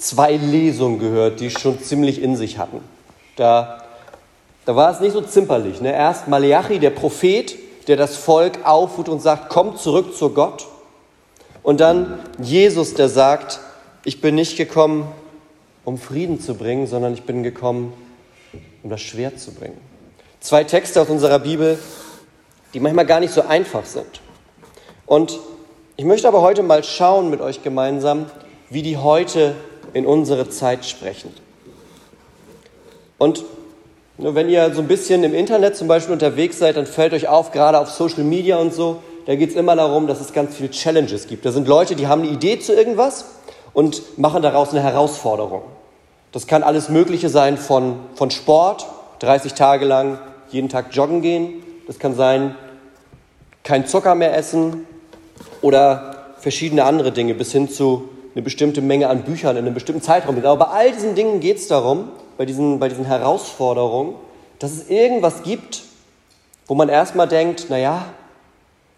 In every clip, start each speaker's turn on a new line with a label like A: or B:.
A: zwei Lesungen gehört, die schon ziemlich in sich hatten. Da, da war es nicht so zimperlich. Ne? Erst Maleachi, der Prophet, der das Volk aufruft und sagt, kommt zurück zu Gott. Und dann Jesus, der sagt, ich bin nicht gekommen, um Frieden zu bringen, sondern ich bin gekommen, um das Schwert zu bringen. Zwei Texte aus unserer Bibel, die manchmal gar nicht so einfach sind. Und ich möchte aber heute mal schauen mit euch gemeinsam, wie die heute in unsere Zeit sprechen. Und wenn ihr so ein bisschen im Internet zum Beispiel unterwegs seid, dann fällt euch auf, gerade auf Social Media und so, da geht es immer darum, dass es ganz viele Challenges gibt. Da sind Leute, die haben eine Idee zu irgendwas und machen daraus eine Herausforderung. Das kann alles Mögliche sein von, von Sport, 30 Tage lang jeden Tag joggen gehen. Das kann sein, kein Zucker mehr essen oder verschiedene andere Dinge bis hin zu eine bestimmte Menge an Büchern in einem bestimmten Zeitraum Aber bei all diesen Dingen geht es darum, bei diesen, bei diesen Herausforderungen, dass es irgendwas gibt, wo man erstmal denkt, naja,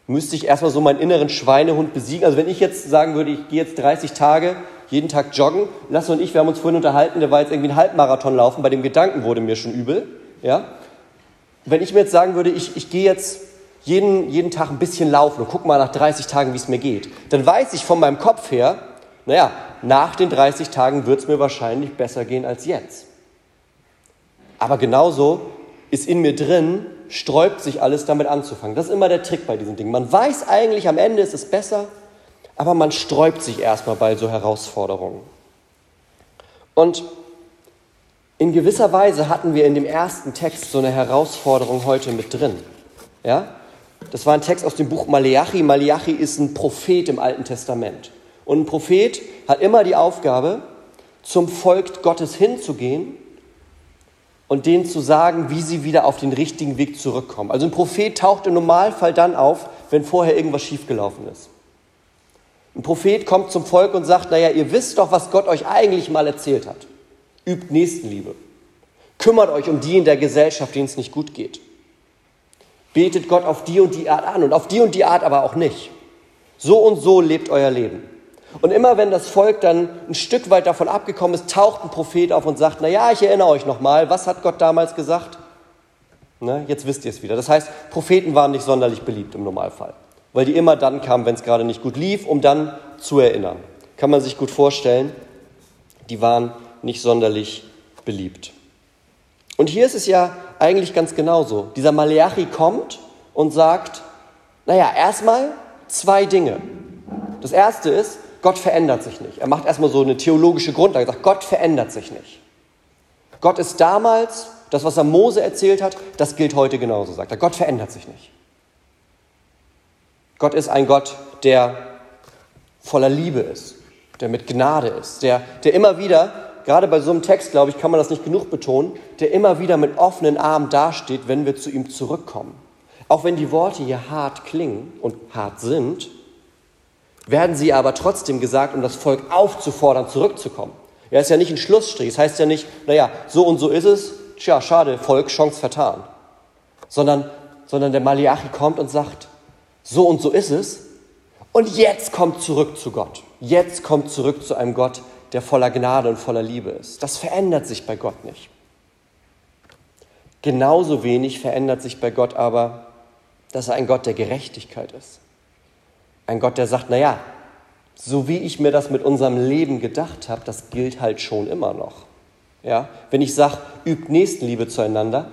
A: müsste ich erstmal so meinen inneren Schweinehund besiegen. Also wenn ich jetzt sagen würde, ich gehe jetzt 30 Tage jeden Tag joggen, Lasse und ich, wir haben uns vorhin unterhalten, der war jetzt irgendwie einen Halbmarathon laufen, bei dem Gedanken wurde mir schon übel. Ja? Wenn ich mir jetzt sagen würde, ich, ich gehe jetzt jeden, jeden Tag ein bisschen laufen und guck mal nach 30 Tagen, wie es mir geht, dann weiß ich von meinem Kopf her, naja, nach den 30 Tagen wird es mir wahrscheinlich besser gehen als jetzt. Aber genauso ist in mir drin, sträubt sich alles damit anzufangen. Das ist immer der Trick bei diesen Dingen. Man weiß eigentlich, am Ende ist es besser, aber man sträubt sich erstmal bei so Herausforderungen. Und in gewisser Weise hatten wir in dem ersten Text so eine Herausforderung heute mit drin. Ja? Das war ein Text aus dem Buch Maleachi. Maleachi ist ein Prophet im Alten Testament. Und ein Prophet hat immer die Aufgabe, zum Volk Gottes hinzugehen und denen zu sagen, wie sie wieder auf den richtigen Weg zurückkommen. Also ein Prophet taucht im Normalfall dann auf, wenn vorher irgendwas schiefgelaufen ist. Ein Prophet kommt zum Volk und sagt, naja, ihr wisst doch, was Gott euch eigentlich mal erzählt hat. Übt Nächstenliebe. Kümmert euch um die in der Gesellschaft, denen es nicht gut geht. Betet Gott auf die und die Art an und auf die und die Art aber auch nicht. So und so lebt euer Leben. Und immer wenn das Volk dann ein Stück weit davon abgekommen ist, taucht ein Prophet auf und sagt, na ja, ich erinnere euch nochmal, was hat Gott damals gesagt? Ne, jetzt wisst ihr es wieder. Das heißt, Propheten waren nicht sonderlich beliebt im Normalfall, weil die immer dann kamen, wenn es gerade nicht gut lief, um dann zu erinnern. Kann man sich gut vorstellen, die waren nicht sonderlich beliebt. Und hier ist es ja eigentlich ganz genauso. Dieser Maleachi kommt und sagt, naja, erstmal zwei Dinge. Das erste ist, Gott verändert sich nicht. Er macht erstmal so eine theologische Grundlage, sagt, Gott verändert sich nicht. Gott ist damals, das, was er Mose erzählt hat, das gilt heute genauso, sagt er. Gott verändert sich nicht. Gott ist ein Gott, der voller Liebe ist, der mit Gnade ist, der, der immer wieder, gerade bei so einem Text, glaube ich, kann man das nicht genug betonen, der immer wieder mit offenen Armen dasteht, wenn wir zu ihm zurückkommen. Auch wenn die Worte hier hart klingen und hart sind, werden sie aber trotzdem gesagt, um das Volk aufzufordern, zurückzukommen. Ja, ist ja nicht ein Schlussstrich. Es das heißt ja nicht, naja, so und so ist es, tja, schade, Volk, Chance vertan. Sondern, sondern der Malachi kommt und sagt, so und so ist es. Und jetzt kommt zurück zu Gott. Jetzt kommt zurück zu einem Gott, der voller Gnade und voller Liebe ist. Das verändert sich bei Gott nicht. Genauso wenig verändert sich bei Gott aber, dass er ein Gott der Gerechtigkeit ist. Ein Gott, der sagt, naja, so wie ich mir das mit unserem Leben gedacht habe, das gilt halt schon immer noch. Ja? Wenn ich sage, übt Nächstenliebe zueinander,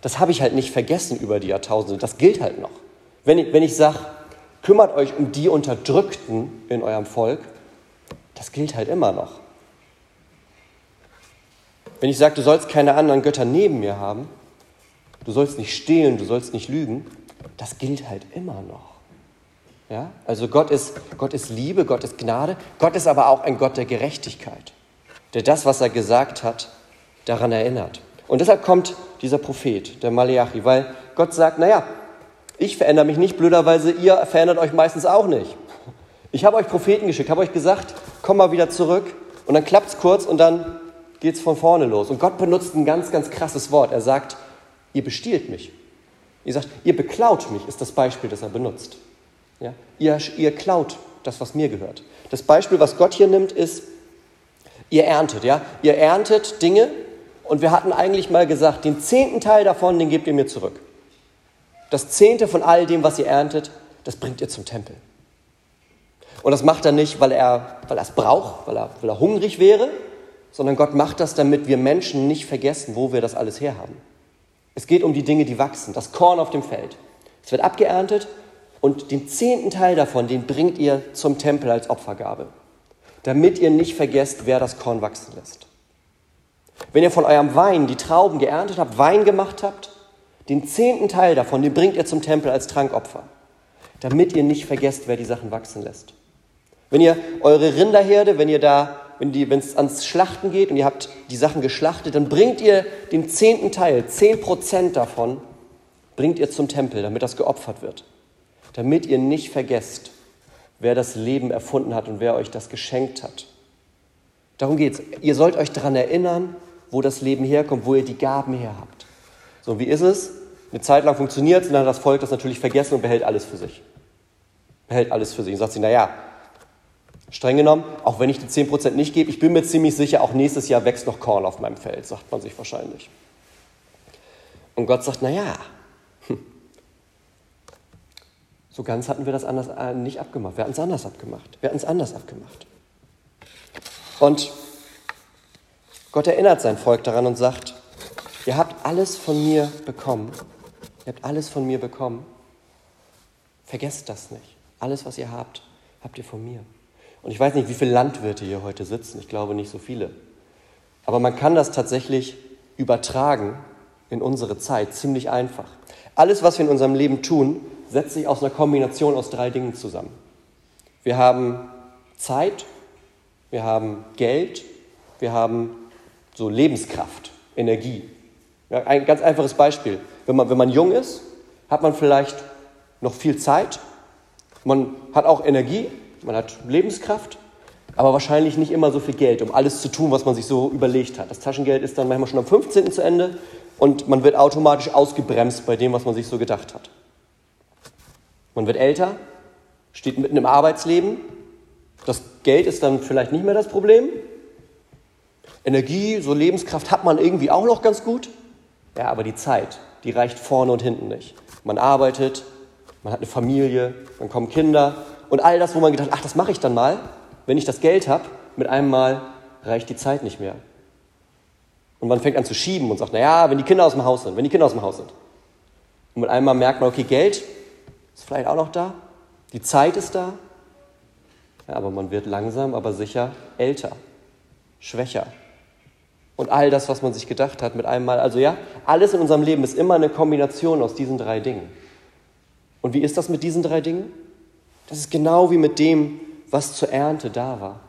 A: das habe ich halt nicht vergessen über die Jahrtausende, das gilt halt noch. Wenn ich, wenn ich sage, kümmert euch um die Unterdrückten in eurem Volk, das gilt halt immer noch. Wenn ich sage, du sollst keine anderen Götter neben mir haben, du sollst nicht stehlen, du sollst nicht lügen, das gilt halt immer noch. Ja? Also Gott ist, Gott ist Liebe, Gott ist Gnade, Gott ist aber auch ein Gott der Gerechtigkeit. der das, was er gesagt hat, daran erinnert. Und deshalb kommt dieser Prophet, der Malachi, weil Gott sagt, naja, ich verändere mich nicht, blöderweise, ihr verändert euch meistens auch nicht. Ich habe euch Propheten geschickt, habe euch gesagt, komm mal wieder zurück und dann klappt es kurz und dann geht es von vorne los. Und Gott benutzt ein ganz, ganz krasses Wort. Er sagt, ihr bestiehlt mich. Ihr sagt, ihr beklaut mich, ist das Beispiel, das er benutzt. Ja? Ihr, ihr klaut das, was mir gehört. Das Beispiel, was Gott hier nimmt, ist, ihr erntet. Ja? Ihr erntet Dinge und wir hatten eigentlich mal gesagt, den zehnten Teil davon, den gebt ihr mir zurück. Das zehnte von all dem, was ihr erntet, das bringt ihr zum Tempel. Und das macht er nicht, weil er, weil er es braucht, weil er, weil er hungrig wäre, sondern Gott macht das, damit wir Menschen nicht vergessen, wo wir das alles herhaben. Es geht um die Dinge, die wachsen, das Korn auf dem Feld. Es wird abgeerntet und den zehnten Teil davon, den bringt ihr zum Tempel als Opfergabe, damit ihr nicht vergesst, wer das Korn wachsen lässt. Wenn ihr von eurem Wein die Trauben geerntet habt, Wein gemacht habt, den zehnten Teil davon, den bringt ihr zum Tempel als Trankopfer, damit ihr nicht vergesst, wer die Sachen wachsen lässt. Wenn ihr eure Rinderherde, wenn ihr da, wenn es ans Schlachten geht und ihr habt die Sachen geschlachtet, dann bringt ihr den zehnten Teil, zehn Prozent davon, bringt ihr zum Tempel, damit das geopfert wird. Damit ihr nicht vergesst, wer das Leben erfunden hat und wer euch das geschenkt hat. Darum geht es. Ihr sollt euch daran erinnern, wo das Leben herkommt, wo ihr die Gaben her habt. So, wie ist es? Eine Zeit lang funktioniert es und dann hat das Volk das natürlich vergessen und behält alles für sich. Behält alles für sich und sagt sich, naja, streng genommen, auch wenn ich die 10% nicht gebe, ich bin mir ziemlich sicher, auch nächstes Jahr wächst noch Korn auf meinem Feld, sagt man sich wahrscheinlich. Und Gott sagt, naja, so ganz hatten wir das anders äh, nicht abgemacht. Wir hatten es anders abgemacht. Wir hatten es anders abgemacht. Und Gott erinnert sein Volk daran und sagt, ihr habt alles von mir bekommen. Ihr habt alles von mir bekommen. Vergesst das nicht. Alles, was ihr habt, habt ihr von mir. Und ich weiß nicht, wie viele Landwirte hier heute sitzen. Ich glaube nicht so viele. Aber man kann das tatsächlich übertragen in unsere Zeit ziemlich einfach. Alles, was wir in unserem Leben tun, setzt sich aus einer Kombination aus drei Dingen zusammen. Wir haben Zeit, wir haben Geld, wir haben so Lebenskraft, Energie. Ja, ein ganz einfaches Beispiel. Wenn man, wenn man jung ist, hat man vielleicht noch viel Zeit, man hat auch Energie, man hat Lebenskraft, aber wahrscheinlich nicht immer so viel Geld, um alles zu tun, was man sich so überlegt hat. Das Taschengeld ist dann manchmal schon am 15. zu Ende und man wird automatisch ausgebremst bei dem, was man sich so gedacht hat. Man wird älter, steht mitten im Arbeitsleben, das Geld ist dann vielleicht nicht mehr das Problem, Energie, so Lebenskraft hat man irgendwie auch noch ganz gut. Ja, aber die Zeit, die reicht vorne und hinten nicht. Man arbeitet, man hat eine Familie, dann kommen Kinder und all das, wo man gedacht, ach, das mache ich dann mal, wenn ich das Geld habe, mit einem Mal reicht die Zeit nicht mehr. Und man fängt an zu schieben und sagt, naja, wenn die Kinder aus dem Haus sind, wenn die Kinder aus dem Haus sind. Und mit einem Mal merkt man, okay, Geld ist vielleicht auch noch da, die Zeit ist da, ja, aber man wird langsam, aber sicher älter, schwächer, und all das, was man sich gedacht hat mit einem Mal. Also ja, alles in unserem Leben ist immer eine Kombination aus diesen drei Dingen. Und wie ist das mit diesen drei Dingen? Das ist genau wie mit dem, was zur Ernte da war.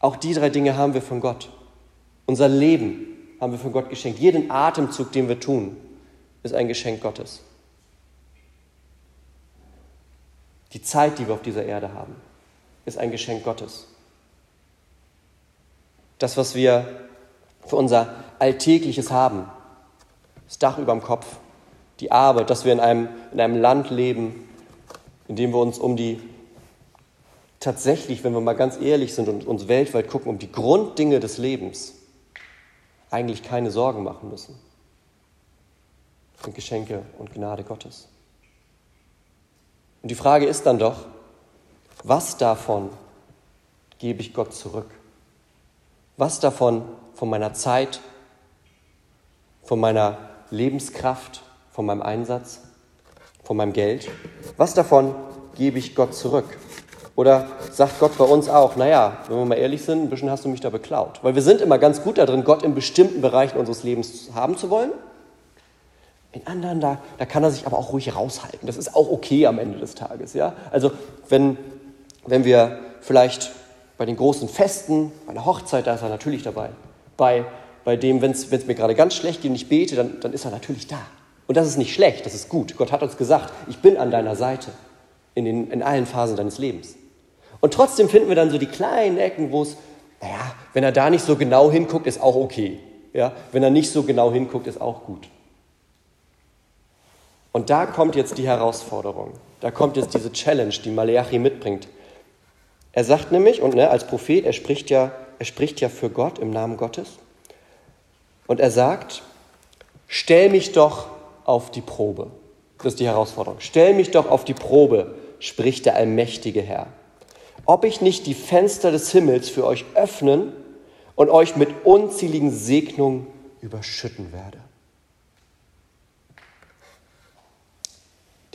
A: Auch die drei Dinge haben wir von Gott. Unser Leben haben wir von Gott geschenkt. Jeden Atemzug, den wir tun, ist ein Geschenk Gottes. Die Zeit, die wir auf dieser Erde haben, ist ein Geschenk Gottes. Das, was wir für unser alltägliches Haben. Das Dach über dem Kopf, die Arbeit, dass wir in einem, in einem Land leben, in dem wir uns um die tatsächlich, wenn wir mal ganz ehrlich sind und uns weltweit gucken, um die Grunddinge des Lebens eigentlich keine Sorgen machen müssen. Das sind Geschenke und Gnade Gottes. Und die Frage ist dann doch, was davon gebe ich Gott zurück? Was davon von meiner Zeit, von meiner Lebenskraft, von meinem Einsatz, von meinem Geld? Was davon gebe ich Gott zurück? Oder sagt Gott bei uns auch, naja, wenn wir mal ehrlich sind, ein bisschen hast du mich da beklaut. Weil wir sind immer ganz gut darin, Gott in bestimmten Bereichen unseres Lebens haben zu wollen. In anderen, da, da kann er sich aber auch ruhig raushalten. Das ist auch okay am Ende des Tages. Ja? Also wenn, wenn wir vielleicht Bei den großen Festen, bei der Hochzeit, da ist er natürlich dabei. Bei, bei dem, wenn es mir gerade ganz schlecht geht und ich bete, dann, dann ist er natürlich da. Und das ist nicht schlecht, das ist gut. Gott hat uns gesagt, ich bin an deiner Seite in, den, in allen Phasen deines Lebens. Und trotzdem finden wir dann so die kleinen Ecken, wo es, naja, wenn er da nicht so genau hinguckt, ist auch okay. Ja? Wenn er nicht so genau hinguckt, ist auch gut. Und da kommt jetzt die Herausforderung. Da kommt jetzt diese Challenge, die Maleachi mitbringt. Er sagt nämlich, und ne, als Prophet, er spricht, ja, er spricht ja für Gott im Namen Gottes. Und er sagt, stell mich doch auf die Probe. Das ist die Herausforderung. Stell mich doch auf die Probe, spricht der allmächtige Herr. Ob ich nicht die Fenster des Himmels für euch öffnen und euch mit unzähligen Segnungen überschütten werde.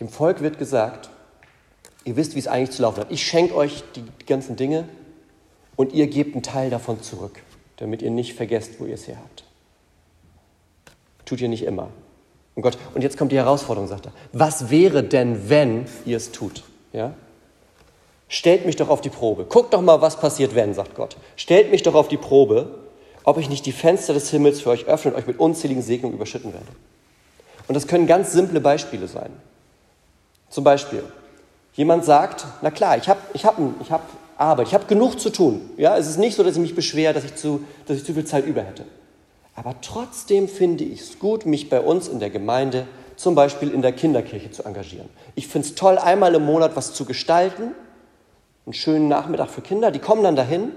A: Dem Volk wird gesagt, ihr wisst, wie es eigentlich zu laufen hat. Ich schenke euch die ganzen Dinge und ihr gebt einen Teil davon zurück, damit ihr nicht vergesst, wo ihr es her habt. Tut ihr nicht immer. Und Gott, und jetzt kommt die Herausforderung, sagt er. Was wäre denn, wenn ihr es tut? Ja? Stellt mich doch auf die Probe. Guckt doch mal, was passiert, wenn, sagt Gott. Stellt mich doch auf die Probe, ob ich nicht die Fenster des Himmels für euch öffne und euch mit unzähligen Segnungen überschütten werde. Und das können ganz simple Beispiele sein. Zum Beispiel, jemand sagt, na klar, ich habe ich hab, ich hab Arbeit, ich habe genug zu tun. Ja, es ist nicht so, dass ich mich beschwere, dass ich zu, dass ich zu viel Zeit über hätte. Aber trotzdem finde ich es gut, mich bei uns in der Gemeinde, zum Beispiel in der Kinderkirche, zu engagieren. Ich finde es toll, einmal im Monat was zu gestalten, einen schönen Nachmittag für Kinder. Die kommen dann dahin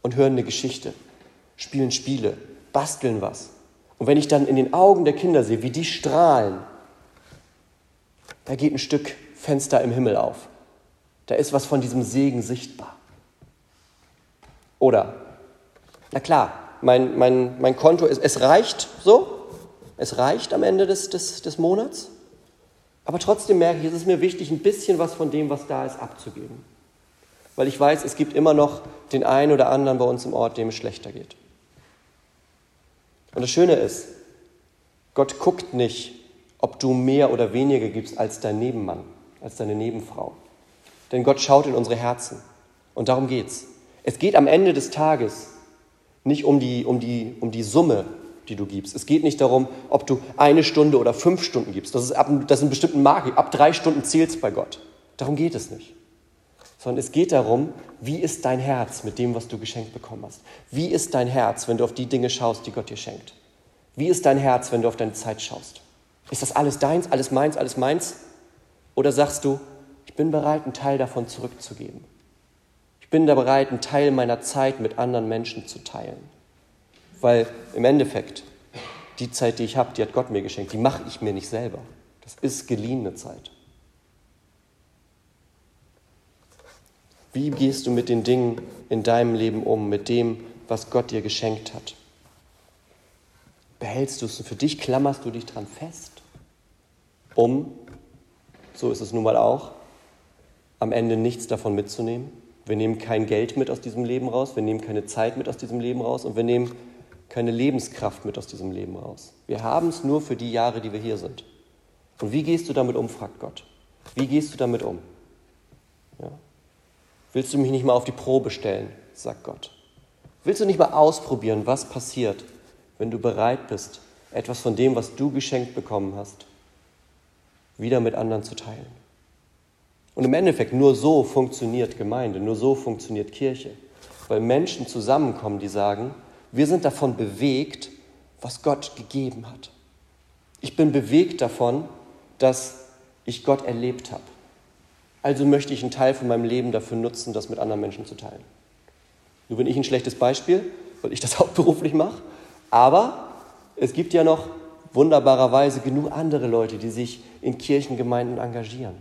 A: und hören eine Geschichte, spielen Spiele, basteln was. Und wenn ich dann in den Augen der Kinder sehe, wie die strahlen, da geht ein Stück Fenster im Himmel auf. Da ist was von diesem Segen sichtbar. Oder, na klar, mein, mein, mein Konto, ist, es reicht so, es reicht am Ende des, des, des Monats, aber trotzdem merke ich, es ist mir wichtig, ein bisschen was von dem, was da ist, abzugeben. Weil ich weiß, es gibt immer noch den einen oder anderen bei uns im Ort, dem es schlechter geht. Und das Schöne ist, Gott guckt nicht, ob du mehr oder weniger gibst als dein Nebenmann, als deine Nebenfrau. Denn Gott schaut in unsere Herzen. Und darum geht's. Es geht am Ende des Tages nicht um die, um die, um die Summe, die du gibst. Es geht nicht darum, ob du eine Stunde oder fünf Stunden gibst. Das ist, ab, das ist ein bestimmten Marke. Ab drei Stunden zählst bei Gott. Darum geht es nicht. Sondern es geht darum, wie ist dein Herz mit dem, was du geschenkt bekommen hast? Wie ist dein Herz, wenn du auf die Dinge schaust, die Gott dir schenkt? Wie ist dein Herz, wenn du auf deine Zeit schaust? Ist das alles deins, alles meins, alles meins? Oder sagst du, ich bin bereit, einen Teil davon zurückzugeben? Ich bin da bereit, einen Teil meiner Zeit mit anderen Menschen zu teilen. Weil im Endeffekt, die Zeit, die ich habe, die hat Gott mir geschenkt, die mache ich mir nicht selber. Das ist geliehene Zeit. Wie gehst du mit den Dingen in deinem Leben um, mit dem, was Gott dir geschenkt hat? Behältst du es für dich, klammerst du dich dran fest? Um, so ist es nun mal auch, am Ende nichts davon mitzunehmen. Wir nehmen kein Geld mit aus diesem Leben raus, wir nehmen keine Zeit mit aus diesem Leben raus und wir nehmen keine Lebenskraft mit aus diesem Leben raus. Wir haben es nur für die Jahre, die wir hier sind. Und wie gehst du damit um, fragt Gott. Wie gehst du damit um? Ja. Willst du mich nicht mal auf die Probe stellen, sagt Gott. Willst du nicht mal ausprobieren, was passiert, wenn du bereit bist, etwas von dem, was du geschenkt bekommen hast, wieder mit anderen zu teilen. Und im Endeffekt, nur so funktioniert Gemeinde, nur so funktioniert Kirche. Weil Menschen zusammenkommen, die sagen, wir sind davon bewegt, was Gott gegeben hat. Ich bin bewegt davon, dass ich Gott erlebt habe. Also möchte ich einen Teil von meinem Leben dafür nutzen, das mit anderen Menschen zu teilen. Nur bin ich ein schlechtes Beispiel, weil ich das hauptberuflich mache. Aber es gibt ja noch wunderbarerweise genug andere Leute, die sich in Kirchengemeinden engagieren,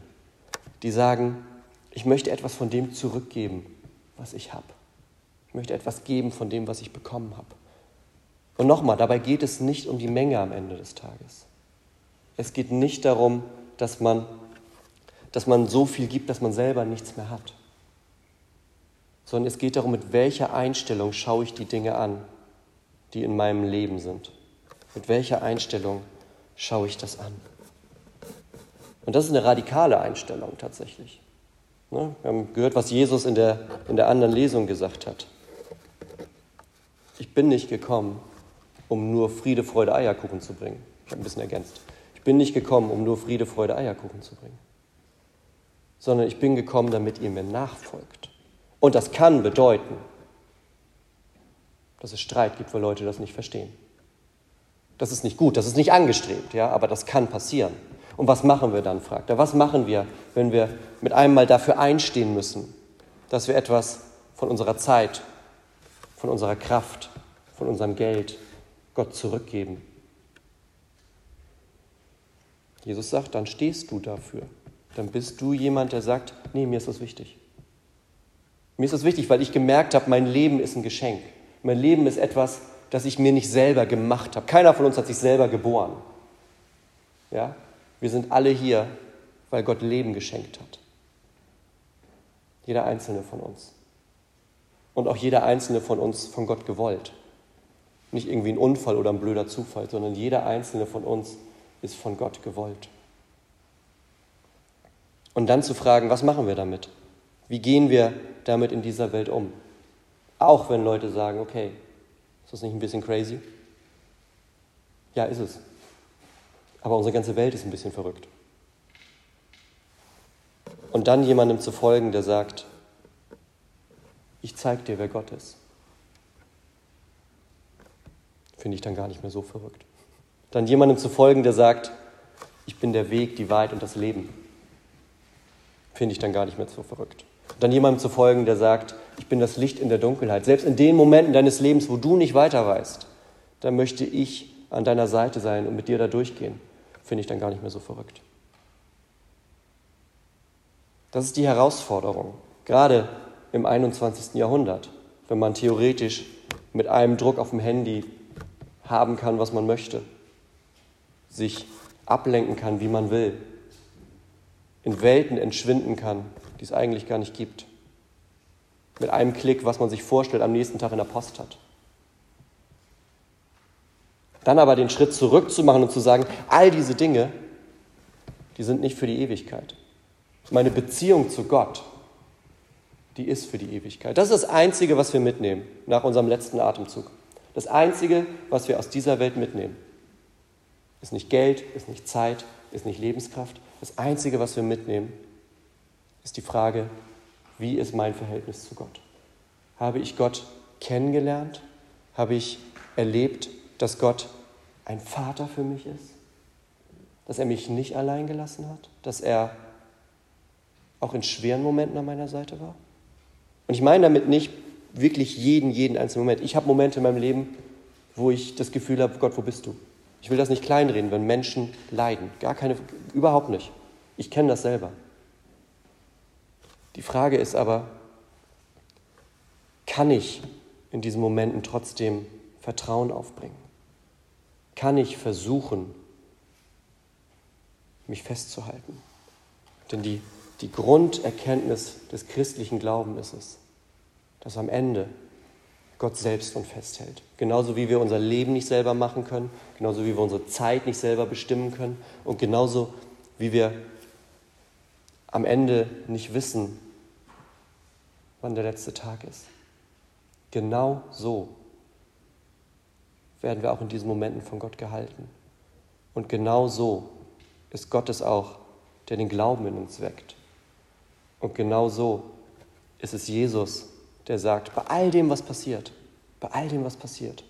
A: die sagen, ich möchte etwas von dem zurückgeben, was ich habe. Ich möchte etwas geben von dem, was ich bekommen habe. Und nochmal, dabei geht es nicht um die Menge am Ende des Tages. Es geht nicht darum, dass man, dass man so viel gibt, dass man selber nichts mehr hat. Sondern es geht darum, mit welcher Einstellung schaue ich die Dinge an, die in meinem Leben sind. Mit welcher Einstellung schaue ich das an? Und das ist eine radikale Einstellung tatsächlich. Ne? Wir haben gehört, was Jesus in der, in der anderen Lesung gesagt hat. Ich bin nicht gekommen, um nur Friede, Freude, Eierkuchen zu bringen. Ich habe ein bisschen ergänzt. Ich bin nicht gekommen, um nur Friede, Freude, Eierkuchen zu bringen, sondern ich bin gekommen, damit ihr mir nachfolgt. Und das kann bedeuten, dass es Streit gibt, weil Leute das nicht verstehen. Das ist nicht gut, das ist nicht angestrebt, ja, aber das kann passieren. Und was machen wir dann, fragt er. Was machen wir, wenn wir mit einem Mal dafür einstehen müssen, dass wir etwas von unserer Zeit, von unserer Kraft, von unserem Geld Gott zurückgeben? Jesus sagt, dann stehst du dafür. Dann bist du jemand, der sagt, nee, mir ist das wichtig. Mir ist das wichtig, weil ich gemerkt habe, mein Leben ist ein Geschenk. Mein Leben ist etwas, das ich mir nicht selber gemacht habe. Keiner von uns hat sich selber geboren. Ja? Wir sind alle hier, weil Gott Leben geschenkt hat. Jeder einzelne von uns. Und auch jeder einzelne von uns von Gott gewollt. Nicht irgendwie ein Unfall oder ein blöder Zufall, sondern jeder einzelne von uns ist von Gott gewollt. Und dann zu fragen, was machen wir damit? Wie gehen wir damit in dieser Welt um? Auch wenn Leute sagen, okay, ist das nicht ein bisschen crazy? Ja, ist es. Aber unsere ganze Welt ist ein bisschen verrückt. Und dann jemandem zu folgen, der sagt, ich zeige dir, wer Gott ist, finde ich dann gar nicht mehr so verrückt. Dann jemandem zu folgen, der sagt, ich bin der Weg, die Wahrheit und das Leben, finde ich dann gar nicht mehr so verrückt. Dann jemandem zu folgen, der sagt, ich bin das Licht in der Dunkelheit. Selbst in den Momenten deines Lebens, wo du nicht weiter weißt, da möchte ich an deiner Seite sein und mit dir da durchgehen. Finde ich dann gar nicht mehr so verrückt. Das ist die Herausforderung, gerade im 21. Jahrhundert, wenn man theoretisch mit einem Druck auf dem Handy haben kann, was man möchte, sich ablenken kann, wie man will, in Welten entschwinden kann, die es eigentlich gar nicht gibt. Mit einem Klick, was man sich vorstellt, am nächsten Tag in der Post hat. Dann aber den Schritt zurück zu machen und zu sagen, all diese Dinge, die sind nicht für die Ewigkeit. Meine Beziehung zu Gott, die ist für die Ewigkeit. Das ist das Einzige, was wir mitnehmen nach unserem letzten Atemzug. Das Einzige, was wir aus dieser Welt mitnehmen. Ist nicht Geld, ist nicht Zeit, ist nicht Lebenskraft. Das Einzige, was wir mitnehmen, ist die Frage, wie ist mein Verhältnis zu Gott? Habe ich Gott kennengelernt? Habe ich erlebt, dass Gott ein Vater für mich ist? Dass er mich nicht allein gelassen hat? Dass er auch in schweren Momenten an meiner Seite war? Und ich meine damit nicht wirklich jeden, jeden einzelnen Moment. Ich habe Momente in meinem Leben, wo ich das Gefühl habe, Gott, wo bist du? Ich will das nicht kleinreden, wenn Menschen leiden. Gar keine, überhaupt nicht. Ich kenne das selber. Die Frage ist aber, kann ich in diesen Momenten trotzdem Vertrauen aufbringen? Kann ich versuchen, mich festzuhalten? Denn die, die Grunderkenntnis des christlichen Glaubens ist es, dass am Ende Gott selbst uns festhält. Genauso wie wir unser Leben nicht selber machen können, genauso wie wir unsere Zeit nicht selber bestimmen können und genauso wie wir am Ende nicht wissen, wann der letzte Tag ist. Genau so werden wir auch in diesen Momenten von Gott gehalten. Und genau so ist Gott es auch, der den Glauben in uns weckt. Und genau so ist es Jesus, der sagt, bei all dem, was passiert, bei all dem, was passiert,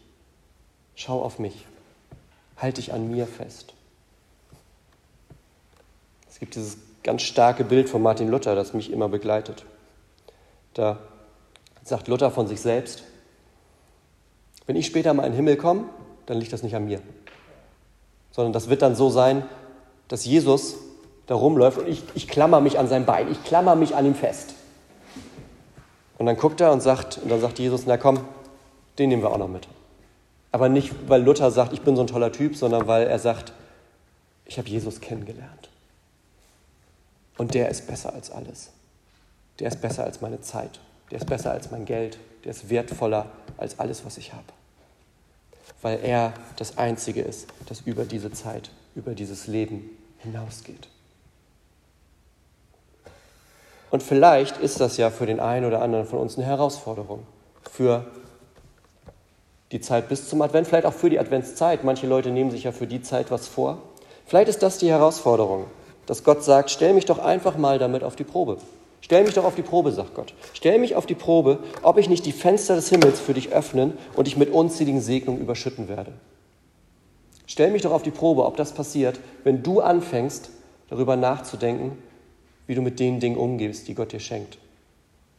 A: schau auf mich, halte dich an mir fest. Es gibt dieses ganz starke Bild von Martin Luther, das mich immer begleitet. Da sagt Luther von sich selbst, wenn ich später mal in den Himmel komme, dann liegt das nicht an mir, sondern das wird dann so sein, dass Jesus da rumläuft und ich, ich klammer mich an sein Bein, ich klammer mich an ihm fest. Und dann guckt er und sagt, und dann sagt Jesus, na komm, den nehmen wir auch noch mit. Aber nicht, weil Luther sagt, ich bin so ein toller Typ, sondern weil er sagt, ich habe Jesus kennengelernt. Und der ist besser als alles. Der ist besser als meine Zeit. Der ist besser als mein Geld. Der ist wertvoller als alles, was ich habe. Weil er das Einzige ist, das über diese Zeit, über dieses Leben hinausgeht. Und vielleicht ist das ja für den einen oder anderen von uns eine Herausforderung. Für die Zeit bis zum Advent, vielleicht auch für die Adventszeit. Manche Leute nehmen sich ja für die Zeit was vor. Vielleicht ist das die Herausforderung, dass Gott sagt, stell mich doch einfach mal damit auf die Probe. Stell mich doch auf die Probe, sagt Gott. Stell mich auf die Probe, ob ich nicht die Fenster des Himmels für dich öffnen und dich mit unzähligen Segnungen überschütten werde. Stell mich doch auf die Probe, ob das passiert, wenn du anfängst, darüber nachzudenken, wie du mit den Dingen umgehst, die Gott dir schenkt.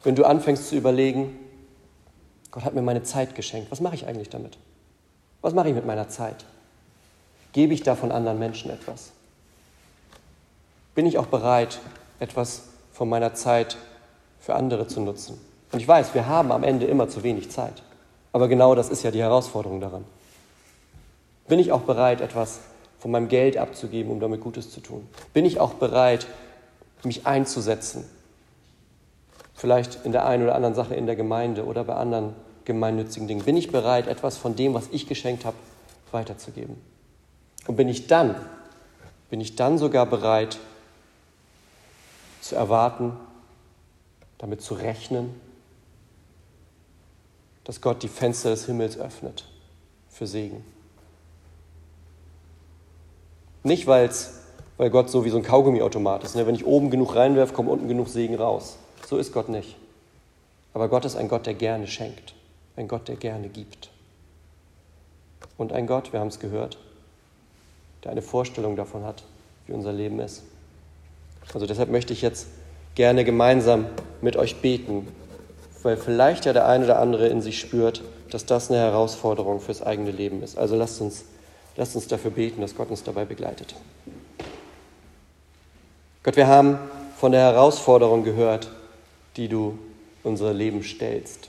A: Wenn du anfängst zu überlegen, Gott hat mir meine Zeit geschenkt, was mache ich eigentlich damit? Was mache ich mit meiner Zeit? Gebe ich da von anderen Menschen etwas? Bin ich auch bereit, etwas von meiner Zeit für andere zu nutzen? Und ich weiß, wir haben am Ende immer zu wenig Zeit. Aber genau das ist ja die Herausforderung daran. Bin ich auch bereit, etwas von meinem Geld abzugeben, um damit Gutes zu tun? Bin ich auch bereit, mich einzusetzen. Vielleicht in der einen oder anderen Sache in der Gemeinde oder bei anderen gemeinnützigen Dingen. Bin ich bereit, etwas von dem, was ich geschenkt habe, weiterzugeben? Und bin ich dann, bin ich dann sogar bereit zu erwarten, damit zu rechnen, dass Gott die Fenster des Himmels öffnet für Segen. Nicht, weil es weil Gott so wie so ein Kaugummiautomat ist. Ne? Wenn ich oben genug reinwerfe, kommt unten genug Segen raus. So ist Gott nicht. Aber Gott ist ein Gott, der gerne schenkt. Ein Gott, der gerne gibt. Und ein Gott, wir haben es gehört, der eine Vorstellung davon hat, wie unser Leben ist. Also deshalb möchte ich jetzt gerne gemeinsam mit euch beten, weil vielleicht ja der eine oder andere in sich spürt, dass das eine Herausforderung fürs eigene Leben ist. Also lasst uns, lasst uns dafür beten, dass Gott uns dabei begleitet. Gott, wir haben von der Herausforderung gehört, die du unser Leben stellst.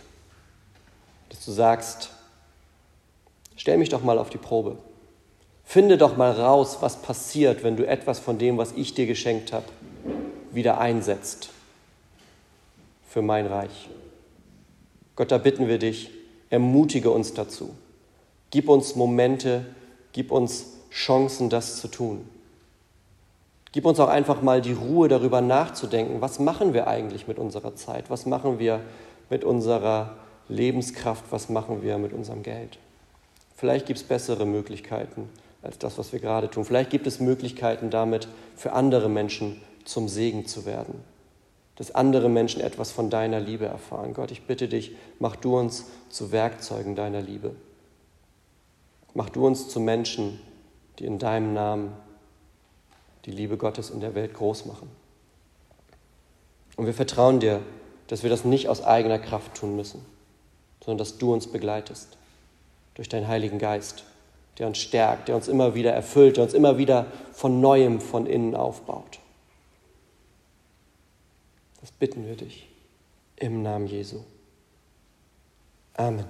A: Dass du sagst, stell mich doch mal auf die Probe. Finde doch mal raus, was passiert, wenn du etwas von dem, was ich dir geschenkt habe, wieder einsetzt für mein Reich. Gott, da bitten wir dich, ermutige uns dazu. Gib uns Momente, gib uns Chancen, das zu tun. Gib uns auch einfach mal die Ruhe darüber nachzudenken, was machen wir eigentlich mit unserer Zeit, was machen wir mit unserer Lebenskraft, was machen wir mit unserem Geld. Vielleicht gibt es bessere Möglichkeiten als das, was wir gerade tun. Vielleicht gibt es Möglichkeiten damit, für andere Menschen zum Segen zu werden, dass andere Menschen etwas von deiner Liebe erfahren. Gott, ich bitte dich, mach du uns zu Werkzeugen deiner Liebe. Mach du uns zu Menschen, die in deinem Namen die Liebe Gottes in der Welt groß machen. Und wir vertrauen dir, dass wir das nicht aus eigener Kraft tun müssen, sondern dass du uns begleitest durch deinen Heiligen Geist, der uns stärkt, der uns immer wieder erfüllt, der uns immer wieder von neuem von innen aufbaut. Das bitten wir dich im Namen Jesu. Amen.